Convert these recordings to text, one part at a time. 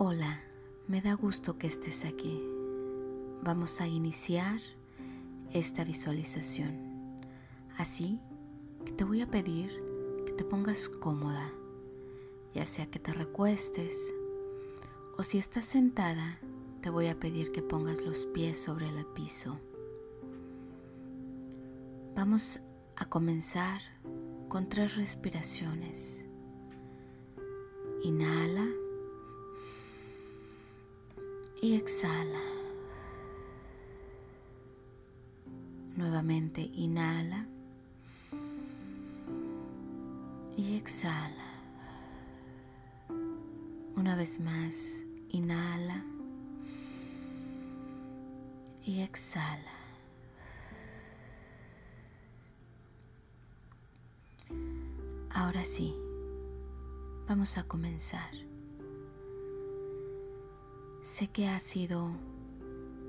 Hola, me da gusto que estés aquí. Vamos a iniciar esta visualización. Así que te voy a pedir que te pongas cómoda, ya sea que te recuestes o si estás sentada, te voy a pedir que pongas los pies sobre el piso. Vamos a comenzar con tres respiraciones. Inhala y exhala. Nuevamente inhala y exhala. Una vez más, inhala y exhala. Ahora sí, vamos a comenzar. Sé que ha sido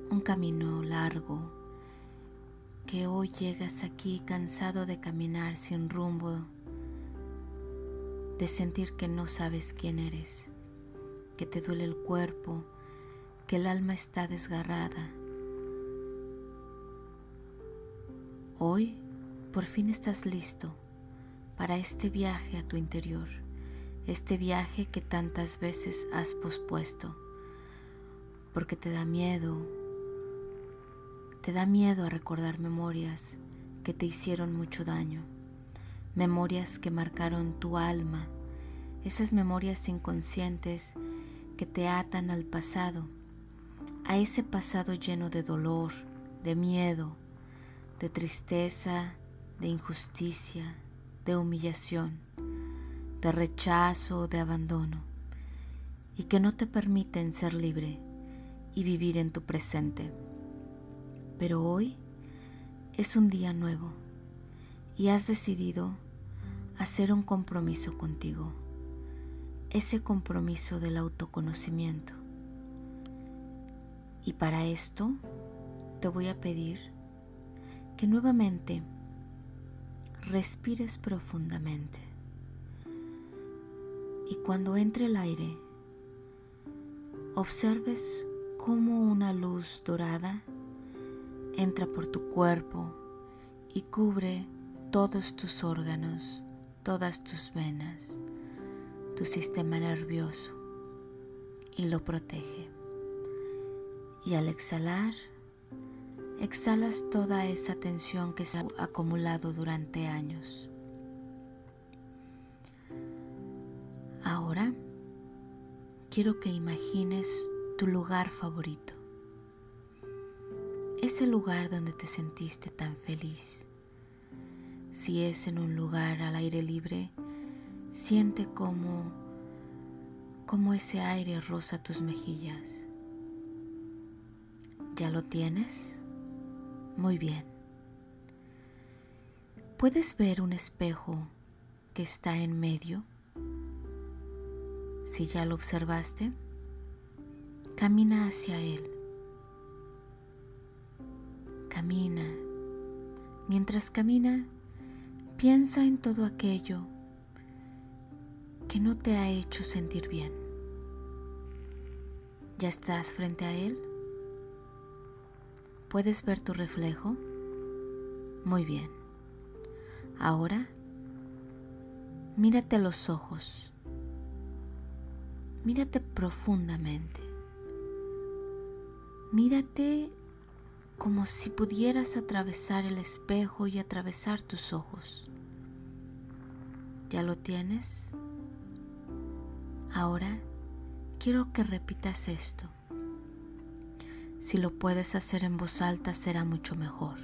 un camino largo, que hoy llegas aquí cansado de caminar sin rumbo, de sentir que no sabes quién eres, que te duele el cuerpo, que el alma está desgarrada. Hoy por fin estás listo para este viaje a tu interior, este viaje que tantas veces has pospuesto porque te da miedo, te da miedo a recordar memorias que te hicieron mucho daño, memorias que marcaron tu alma, esas memorias inconscientes que te atan al pasado, a ese pasado lleno de dolor, de miedo, de tristeza, de injusticia, de humillación, de rechazo, de abandono, y que no te permiten ser libre y vivir en tu presente. Pero hoy es un día nuevo y has decidido hacer un compromiso contigo, ese compromiso del autoconocimiento. Y para esto te voy a pedir que nuevamente respires profundamente. Y cuando entre el aire, observes como una luz dorada entra por tu cuerpo y cubre todos tus órganos, todas tus venas, tu sistema nervioso y lo protege. Y al exhalar, exhalas toda esa tensión que se ha acumulado durante años. Ahora quiero que imagines tu lugar favorito. Ese lugar donde te sentiste tan feliz. Si es en un lugar al aire libre, siente como como ese aire roza tus mejillas. ¿Ya lo tienes? Muy bien. ¿Puedes ver un espejo que está en medio? Si ya lo observaste, Camina hacia Él. Camina. Mientras camina, piensa en todo aquello que no te ha hecho sentir bien. ¿Ya estás frente a Él? ¿Puedes ver tu reflejo? Muy bien. Ahora, mírate a los ojos. Mírate profundamente. Mírate como si pudieras atravesar el espejo y atravesar tus ojos. ¿Ya lo tienes? Ahora quiero que repitas esto. Si lo puedes hacer en voz alta será mucho mejor.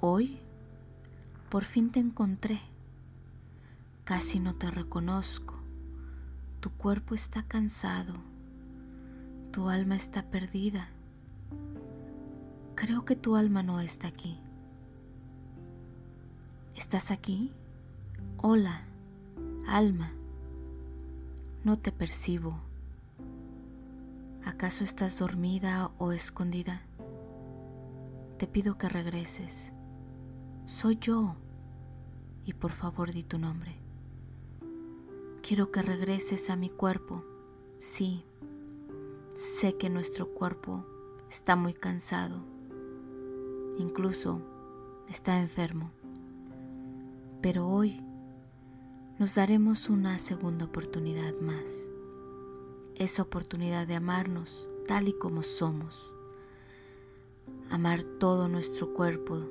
Hoy por fin te encontré. Casi no te reconozco. Tu cuerpo está cansado tu alma está perdida. Creo que tu alma no está aquí. ¿Estás aquí? Hola, alma. No te percibo. ¿Acaso estás dormida o escondida? Te pido que regreses. Soy yo. Y por favor di tu nombre. Quiero que regreses a mi cuerpo. Sí, sé que nuestro cuerpo está muy cansado, incluso está enfermo, pero hoy nos daremos una segunda oportunidad más, esa oportunidad de amarnos tal y como somos, amar todo nuestro cuerpo.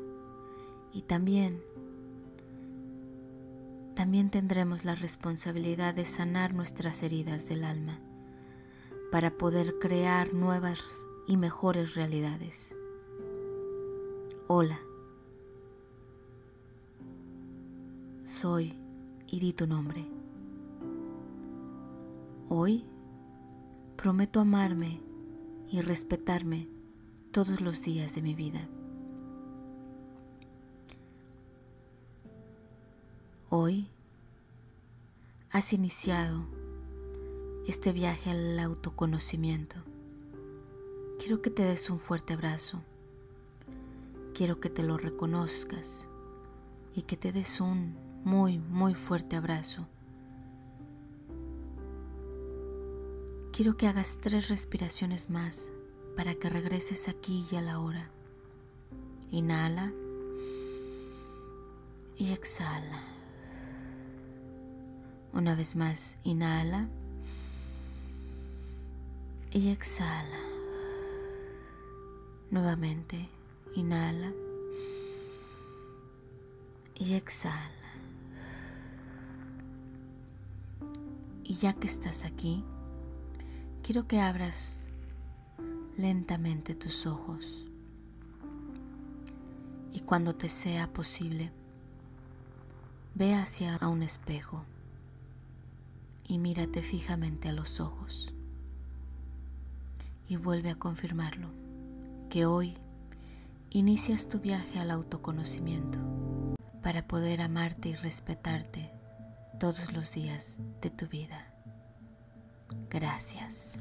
Y también también tendremos la responsabilidad de sanar nuestras heridas del alma para poder crear nuevas y mejores realidades. Hola, soy y di tu nombre. Hoy prometo amarme y respetarme todos los días de mi vida. Hoy has iniciado este viaje al autoconocimiento. Quiero que te des un fuerte abrazo. Quiero que te lo reconozcas y que te des un muy, muy fuerte abrazo. Quiero que hagas tres respiraciones más para que regreses aquí y a la hora. Inhala y exhala. Una vez más, inhala y exhala. Nuevamente, inhala y exhala. Y ya que estás aquí, quiero que abras lentamente tus ojos. Y cuando te sea posible, ve hacia un espejo y mírate fijamente a los ojos. Y vuelve a confirmarlo, que hoy inicias tu viaje al autoconocimiento para poder amarte y respetarte todos los días de tu vida. Gracias.